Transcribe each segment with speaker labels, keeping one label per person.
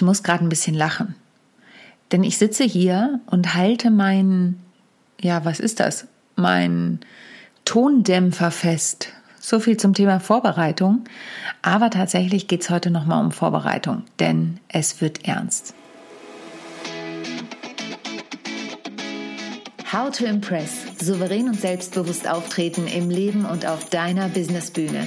Speaker 1: Ich muss gerade ein bisschen lachen. Denn ich sitze hier und halte meinen, ja, was ist das? Mein Tondämpfer fest. So viel zum Thema Vorbereitung. Aber tatsächlich geht es heute nochmal um Vorbereitung, denn es wird ernst. How to Impress. Souverän und selbstbewusst auftreten im Leben und auf deiner Businessbühne.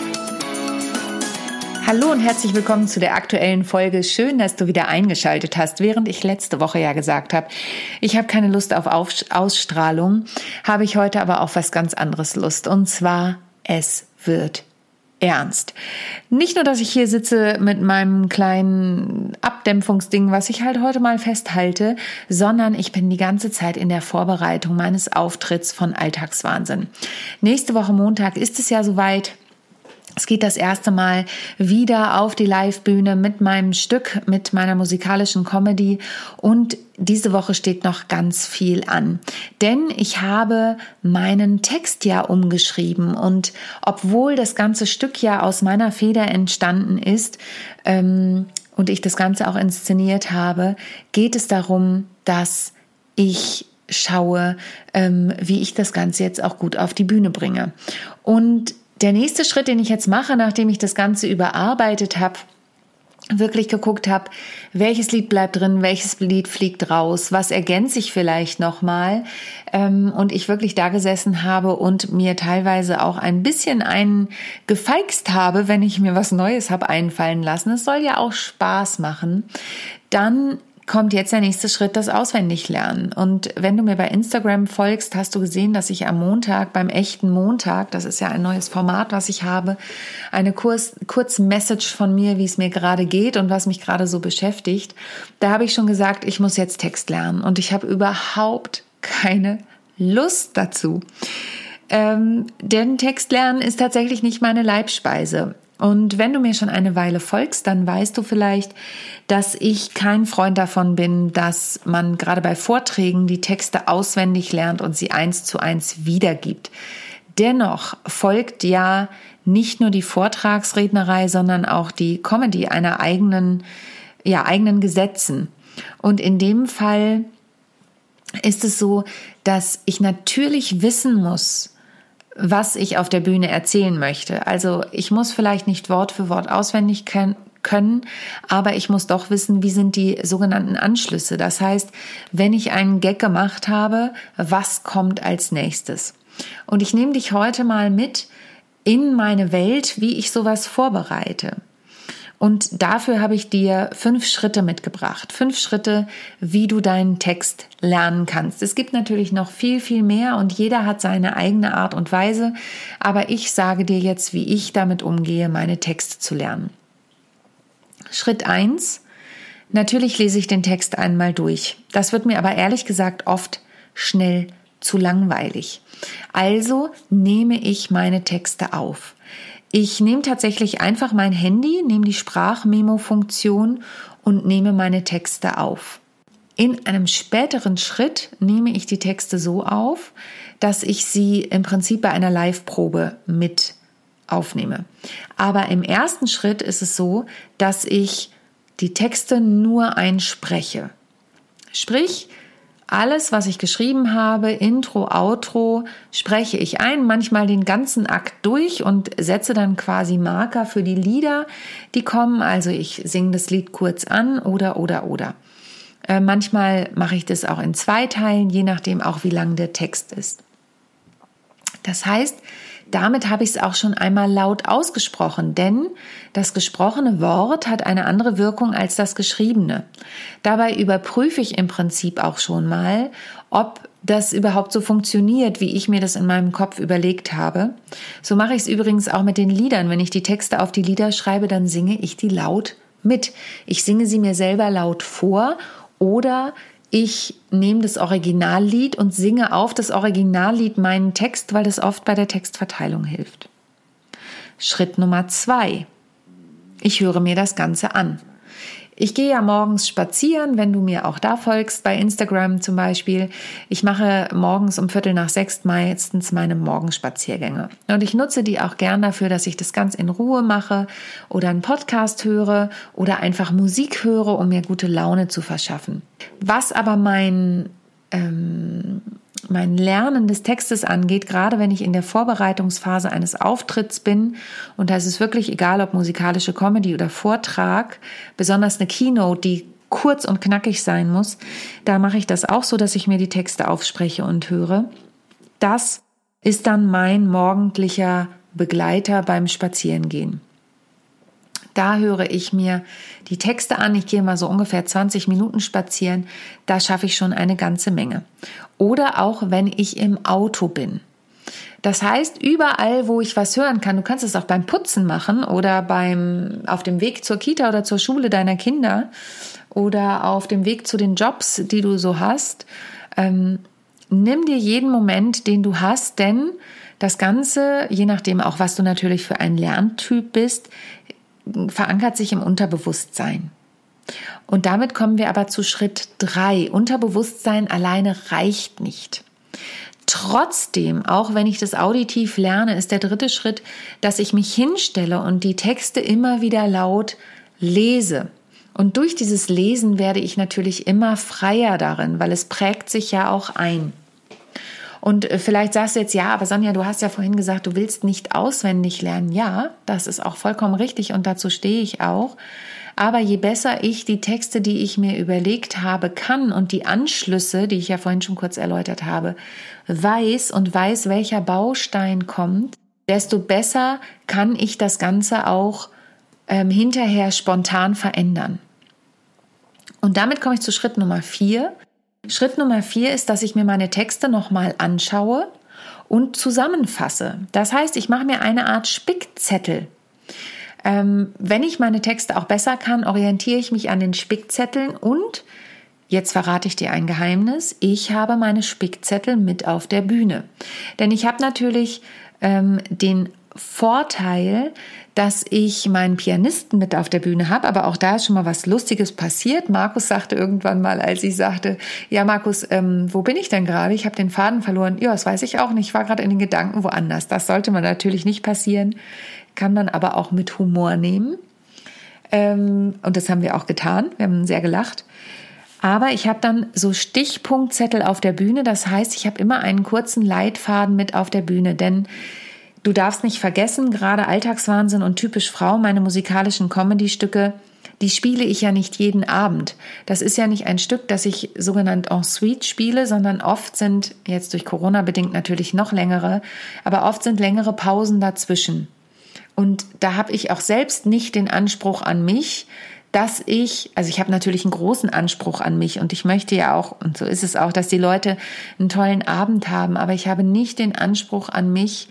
Speaker 1: Hallo und herzlich willkommen zu der aktuellen Folge. Schön, dass du wieder eingeschaltet hast, während ich letzte Woche ja gesagt habe, ich habe keine Lust auf Ausstrahlung, habe ich heute aber auf was ganz anderes Lust. Und zwar, es wird ernst. Nicht nur, dass ich hier sitze mit meinem kleinen Abdämpfungsding, was ich halt heute mal festhalte, sondern ich bin die ganze Zeit in der Vorbereitung meines Auftritts von Alltagswahnsinn. Nächste Woche Montag ist es ja soweit. Es geht das erste Mal wieder auf die Livebühne mit meinem Stück, mit meiner musikalischen Comedy und diese Woche steht noch ganz viel an. Denn ich habe meinen Text ja umgeschrieben und obwohl das ganze Stück ja aus meiner Feder entstanden ist ähm, und ich das Ganze auch inszeniert habe, geht es darum, dass ich schaue, ähm, wie ich das Ganze jetzt auch gut auf die Bühne bringe. Und der nächste Schritt, den ich jetzt mache, nachdem ich das Ganze überarbeitet habe, wirklich geguckt habe, welches Lied bleibt drin, welches Lied fliegt raus, was ergänze ich vielleicht nochmal ähm, und ich wirklich da gesessen habe und mir teilweise auch ein bisschen einen gefeixt habe, wenn ich mir was Neues habe einfallen lassen. Es soll ja auch Spaß machen. Dann kommt jetzt der nächste Schritt, das Auswendiglernen. Und wenn du mir bei Instagram folgst, hast du gesehen, dass ich am Montag, beim echten Montag, das ist ja ein neues Format, was ich habe, eine kurz, kurze Message von mir, wie es mir gerade geht und was mich gerade so beschäftigt. Da habe ich schon gesagt, ich muss jetzt Text lernen und ich habe überhaupt keine Lust dazu. Ähm, denn Text lernen ist tatsächlich nicht meine Leibspeise. Und wenn du mir schon eine Weile folgst, dann weißt du vielleicht, dass ich kein Freund davon bin, dass man gerade bei Vorträgen die Texte auswendig lernt und sie eins zu eins wiedergibt. Dennoch folgt ja nicht nur die Vortragsrednerei, sondern auch die Comedy einer eigenen, ja, eigenen Gesetzen. Und in dem Fall ist es so, dass ich natürlich wissen muss, was ich auf der Bühne erzählen möchte. Also ich muss vielleicht nicht Wort für Wort auswendig können, aber ich muss doch wissen, wie sind die sogenannten Anschlüsse. Das heißt, wenn ich einen Gag gemacht habe, was kommt als nächstes? Und ich nehme dich heute mal mit in meine Welt, wie ich sowas vorbereite. Und dafür habe ich dir fünf Schritte mitgebracht. Fünf Schritte, wie du deinen Text lernen kannst. Es gibt natürlich noch viel, viel mehr und jeder hat seine eigene Art und Weise. Aber ich sage dir jetzt, wie ich damit umgehe, meine Texte zu lernen. Schritt eins: Natürlich lese ich den Text einmal durch. Das wird mir aber ehrlich gesagt oft schnell zu langweilig. Also nehme ich meine Texte auf. Ich nehme tatsächlich einfach mein Handy, nehme die Sprachmemo-Funktion und nehme meine Texte auf. In einem späteren Schritt nehme ich die Texte so auf, dass ich sie im Prinzip bei einer Live-Probe mit aufnehme. Aber im ersten Schritt ist es so, dass ich die Texte nur einspreche. Sprich, alles, was ich geschrieben habe, Intro, Outro, spreche ich ein, manchmal den ganzen Akt durch und setze dann quasi Marker für die Lieder, die kommen. Also ich singe das Lied kurz an oder, oder, oder. Äh, manchmal mache ich das auch in zwei Teilen, je nachdem auch, wie lang der Text ist. Das heißt, damit habe ich es auch schon einmal laut ausgesprochen, denn das gesprochene Wort hat eine andere Wirkung als das geschriebene. Dabei überprüfe ich im Prinzip auch schon mal, ob das überhaupt so funktioniert, wie ich mir das in meinem Kopf überlegt habe. So mache ich es übrigens auch mit den Liedern. Wenn ich die Texte auf die Lieder schreibe, dann singe ich die laut mit. Ich singe sie mir selber laut vor oder ich nehme das Originallied und singe auf das Originallied meinen Text, weil das oft bei der Textverteilung hilft. Schritt Nummer zwei. Ich höre mir das Ganze an. Ich gehe ja morgens spazieren, wenn du mir auch da folgst, bei Instagram zum Beispiel. Ich mache morgens um Viertel nach sechs meistens meine Morgenspaziergänge. Und ich nutze die auch gern dafür, dass ich das ganz in Ruhe mache oder einen Podcast höre oder einfach Musik höre, um mir gute Laune zu verschaffen. Was aber mein ähm, mein Lernen des Textes angeht, gerade wenn ich in der Vorbereitungsphase eines Auftritts bin, und da ist es wirklich egal, ob musikalische Comedy oder Vortrag, besonders eine Keynote, die kurz und knackig sein muss, da mache ich das auch so, dass ich mir die Texte aufspreche und höre. Das ist dann mein morgendlicher Begleiter beim Spazierengehen. Da höre ich mir die Texte an. Ich gehe mal so ungefähr 20 Minuten spazieren. Da schaffe ich schon eine ganze Menge. Oder auch wenn ich im Auto bin. Das heißt, überall, wo ich was hören kann, du kannst es auch beim Putzen machen oder beim, auf dem Weg zur Kita oder zur Schule deiner Kinder oder auf dem Weg zu den Jobs, die du so hast. Ähm, nimm dir jeden Moment, den du hast, denn das Ganze, je nachdem auch, was du natürlich für ein Lerntyp bist, verankert sich im Unterbewusstsein. Und damit kommen wir aber zu Schritt drei. Unterbewusstsein alleine reicht nicht. Trotzdem, auch wenn ich das auditiv lerne, ist der dritte Schritt, dass ich mich hinstelle und die Texte immer wieder laut lese. Und durch dieses Lesen werde ich natürlich immer freier darin, weil es prägt sich ja auch ein. Und äh, vielleicht sagst du jetzt, ja, aber Sonja, du hast ja vorhin gesagt, du willst nicht auswendig lernen. Ja, das ist auch vollkommen richtig und dazu stehe ich auch. Aber je besser ich die Texte, die ich mir überlegt habe, kann und die Anschlüsse, die ich ja vorhin schon kurz erläutert habe, weiß und weiß, welcher Baustein kommt, desto besser kann ich das Ganze auch ähm, hinterher spontan verändern. Und damit komme ich zu Schritt Nummer vier. Schritt Nummer vier ist, dass ich mir meine Texte nochmal anschaue und zusammenfasse. Das heißt, ich mache mir eine Art Spickzettel. Ähm, wenn ich meine Texte auch besser kann, orientiere ich mich an den Spickzetteln und Jetzt verrate ich dir ein Geheimnis. Ich habe meine Spickzettel mit auf der Bühne. Denn ich habe natürlich ähm, den Vorteil, dass ich meinen Pianisten mit auf der Bühne habe, aber auch da ist schon mal was Lustiges passiert. Markus sagte irgendwann mal, als ich sagte, ja Markus, ähm, wo bin ich denn gerade? Ich habe den Faden verloren. Ja, das weiß ich auch nicht. Ich war gerade in den Gedanken woanders. Das sollte man natürlich nicht passieren, kann man aber auch mit Humor nehmen. Ähm, und das haben wir auch getan. Wir haben sehr gelacht. Aber ich habe dann so Stichpunktzettel auf der Bühne. Das heißt, ich habe immer einen kurzen Leitfaden mit auf der Bühne, denn Du darfst nicht vergessen, gerade Alltagswahnsinn und typisch Frau, meine musikalischen Comedy-Stücke, die spiele ich ja nicht jeden Abend. Das ist ja nicht ein Stück, das ich sogenannt en suite spiele, sondern oft sind, jetzt durch Corona bedingt natürlich noch längere, aber oft sind längere Pausen dazwischen. Und da habe ich auch selbst nicht den Anspruch an mich, dass ich, also ich habe natürlich einen großen Anspruch an mich und ich möchte ja auch, und so ist es auch, dass die Leute einen tollen Abend haben, aber ich habe nicht den Anspruch an mich,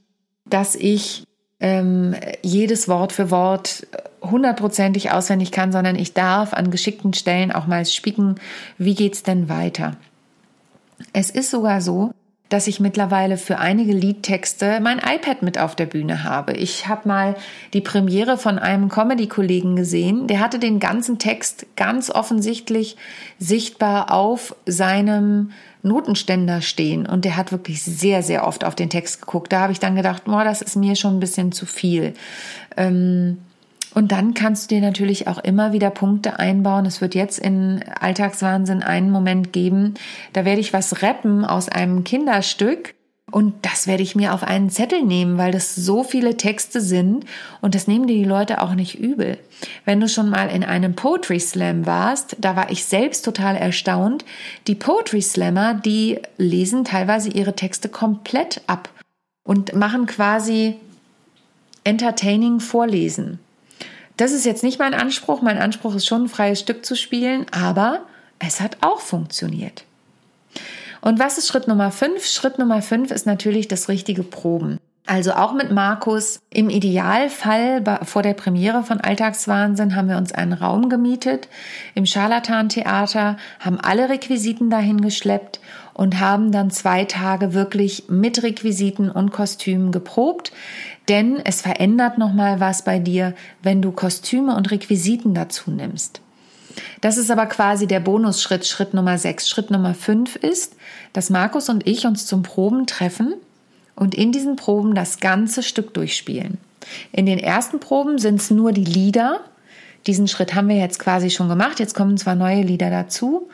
Speaker 1: dass ich ähm, jedes Wort für Wort hundertprozentig auswendig kann, sondern ich darf an geschickten Stellen auch mal spicken, wie geht's denn weiter. Es ist sogar so, dass ich mittlerweile für einige Liedtexte mein iPad mit auf der Bühne habe. Ich habe mal die Premiere von einem Comedy-Kollegen gesehen, der hatte den ganzen Text ganz offensichtlich sichtbar auf seinem Notenständer stehen und der hat wirklich sehr, sehr oft auf den Text geguckt. Da habe ich dann gedacht, boah, das ist mir schon ein bisschen zu viel. Ähm, und dann kannst du dir natürlich auch immer wieder Punkte einbauen. Es wird jetzt in Alltagswahnsinn einen Moment geben, da werde ich was rappen aus einem Kinderstück. Und das werde ich mir auf einen Zettel nehmen, weil das so viele Texte sind und das nehmen dir die Leute auch nicht übel. Wenn du schon mal in einem Poetry Slam warst, da war ich selbst total erstaunt. Die Poetry Slammer, die lesen teilweise ihre Texte komplett ab und machen quasi entertaining Vorlesen. Das ist jetzt nicht mein Anspruch. Mein Anspruch ist schon, ein freies Stück zu spielen, aber es hat auch funktioniert. Und was ist Schritt Nummer fünf? Schritt Nummer fünf ist natürlich das richtige Proben. Also auch mit Markus. Im Idealfall vor der Premiere von Alltagswahnsinn haben wir uns einen Raum gemietet im Scharlatan-Theater, haben alle Requisiten dahin geschleppt und haben dann zwei Tage wirklich mit Requisiten und Kostümen geprobt, denn es verändert nochmal was bei dir, wenn du Kostüme und Requisiten dazu nimmst. Das ist aber quasi der Bonusschritt, Schritt Nummer 6. Schritt Nummer 5 ist, dass Markus und ich uns zum Proben treffen und in diesen Proben das ganze Stück durchspielen. In den ersten Proben sind es nur die Lieder. Diesen Schritt haben wir jetzt quasi schon gemacht. Jetzt kommen zwar neue Lieder dazu,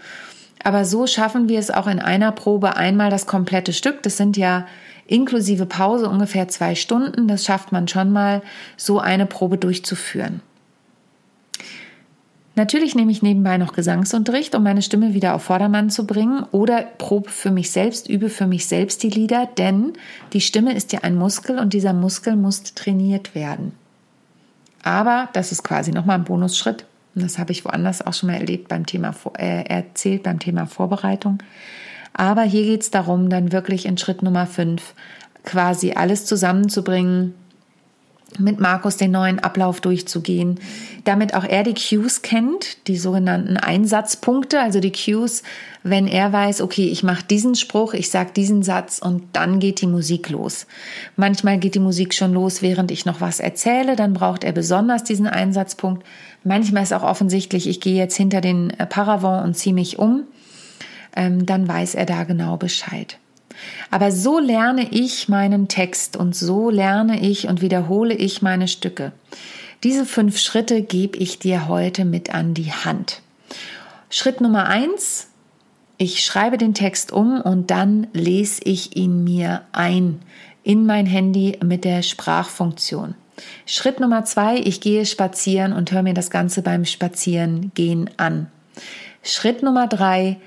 Speaker 1: aber so schaffen wir es auch in einer Probe einmal das komplette Stück. Das sind ja inklusive Pause ungefähr zwei Stunden. Das schafft man schon mal, so eine Probe durchzuführen. Natürlich nehme ich nebenbei noch Gesangsunterricht, um meine Stimme wieder auf Vordermann zu bringen oder probe für mich selbst, übe für mich selbst die Lieder, denn die Stimme ist ja ein Muskel und dieser Muskel muss trainiert werden. Aber das ist quasi nochmal ein Bonusschritt. Und das habe ich woanders auch schon mal erlebt beim Thema, äh, erzählt beim Thema Vorbereitung. Aber hier geht es darum, dann wirklich in Schritt Nummer 5 quasi alles zusammenzubringen, mit Markus den neuen Ablauf durchzugehen, damit auch er die Cues kennt, die sogenannten Einsatzpunkte, also die Cues, wenn er weiß, okay, ich mache diesen Spruch, ich sage diesen Satz und dann geht die Musik los. Manchmal geht die Musik schon los, während ich noch was erzähle, dann braucht er besonders diesen Einsatzpunkt. Manchmal ist auch offensichtlich, ich gehe jetzt hinter den Paravent und ziehe mich um, ähm, dann weiß er da genau Bescheid. Aber so lerne ich meinen Text und so lerne ich und wiederhole ich meine Stücke. Diese fünf Schritte gebe ich dir heute mit an die Hand. Schritt Nummer eins, ich schreibe den Text um und dann lese ich ihn mir ein in mein Handy mit der Sprachfunktion. Schritt Nummer zwei, ich gehe spazieren und höre mir das Ganze beim Spazierengehen an. Schritt Nummer drei,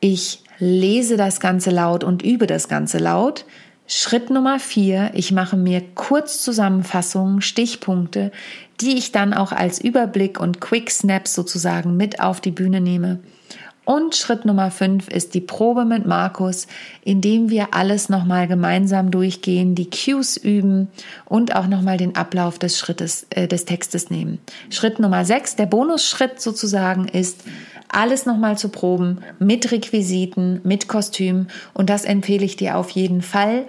Speaker 1: ich lese das Ganze laut und übe das Ganze laut. Schritt Nummer vier, ich mache mir Kurzzusammenfassungen, Stichpunkte, die ich dann auch als Überblick und Quick Snaps sozusagen mit auf die Bühne nehme. Und Schritt Nummer fünf ist die Probe mit Markus, indem wir alles nochmal gemeinsam durchgehen, die Cues üben und auch nochmal den Ablauf des Schrittes, äh, des Textes nehmen. Schritt Nummer sechs, der Bonusschritt sozusagen ist, alles nochmal zu proben mit Requisiten, mit Kostüm und das empfehle ich dir auf jeden Fall.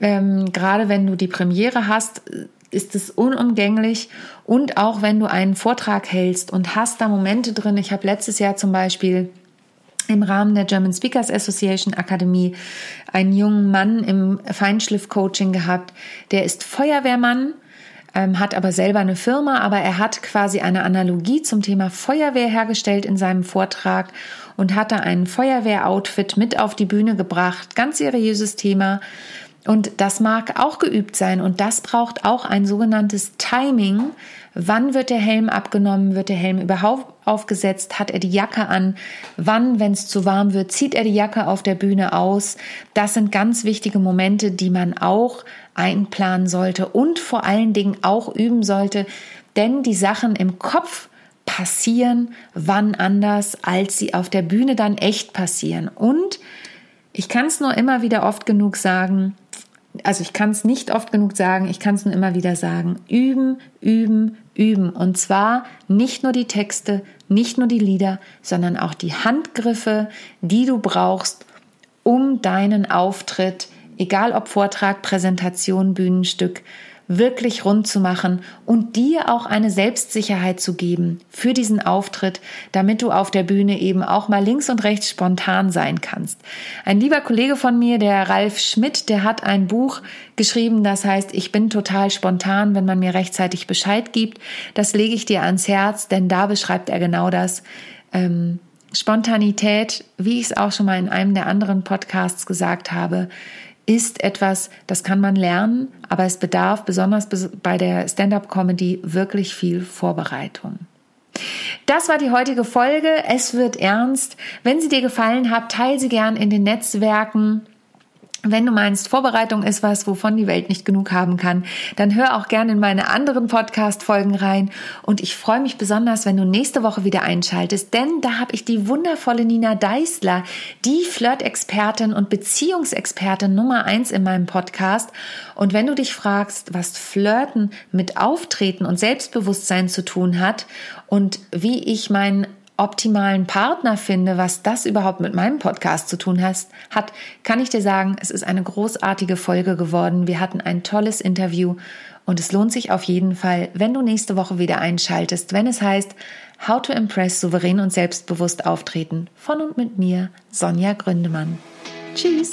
Speaker 1: Ähm, gerade wenn du die Premiere hast, ist es unumgänglich und auch wenn du einen Vortrag hältst und hast da Momente drin. Ich habe letztes Jahr zum Beispiel im Rahmen der German Speakers Association Akademie einen jungen Mann im Feinschliff-Coaching gehabt. Der ist Feuerwehrmann, ähm, hat aber selber eine Firma, aber er hat quasi eine Analogie zum Thema Feuerwehr hergestellt in seinem Vortrag und hat da ein Feuerwehroutfit mit auf die Bühne gebracht. Ganz seriöses Thema. Und das mag auch geübt sein und das braucht auch ein sogenanntes Timing. Wann wird der Helm abgenommen? Wird der Helm überhaupt aufgesetzt? Hat er die Jacke an? Wann, wenn es zu warm wird, zieht er die Jacke auf der Bühne aus? Das sind ganz wichtige Momente, die man auch einplanen sollte und vor allen Dingen auch üben sollte, denn die Sachen im Kopf passieren wann anders, als sie auf der Bühne dann echt passieren. Und ich kann es nur immer wieder oft genug sagen, also ich kann es nicht oft genug sagen, ich kann es nur immer wieder sagen, üben, üben, üben. Und zwar nicht nur die Texte, nicht nur die Lieder, sondern auch die Handgriffe, die du brauchst, um deinen Auftritt, egal ob Vortrag, Präsentation, Bühnenstück, wirklich rund zu machen und dir auch eine Selbstsicherheit zu geben für diesen Auftritt, damit du auf der Bühne eben auch mal links und rechts spontan sein kannst. Ein lieber Kollege von mir, der Ralf Schmidt, der hat ein Buch geschrieben, das heißt, ich bin total spontan, wenn man mir rechtzeitig Bescheid gibt. Das lege ich dir ans Herz, denn da beschreibt er genau das. Ähm, Spontanität, wie ich es auch schon mal in einem der anderen Podcasts gesagt habe, ist etwas, das kann man lernen, aber es bedarf besonders bei der Stand-up-Comedy wirklich viel Vorbereitung. Das war die heutige Folge. Es wird ernst. Wenn sie dir gefallen hat, teile sie gern in den Netzwerken. Wenn du meinst, Vorbereitung ist was, wovon die Welt nicht genug haben kann, dann hör auch gerne in meine anderen Podcast-Folgen rein. Und ich freue mich besonders, wenn du nächste Woche wieder einschaltest, denn da habe ich die wundervolle Nina Deißler, die Flirt-Expertin und Beziehungsexpertin Nummer eins in meinem Podcast. Und wenn du dich fragst, was Flirten mit Auftreten und Selbstbewusstsein zu tun hat und wie ich mein optimalen Partner finde, was das überhaupt mit meinem Podcast zu tun hat, kann ich dir sagen, es ist eine großartige Folge geworden. Wir hatten ein tolles Interview und es lohnt sich auf jeden Fall, wenn du nächste Woche wieder einschaltest, wenn es heißt How to Impress souverän und selbstbewusst auftreten von und mit mir, Sonja Gründemann. Tschüss!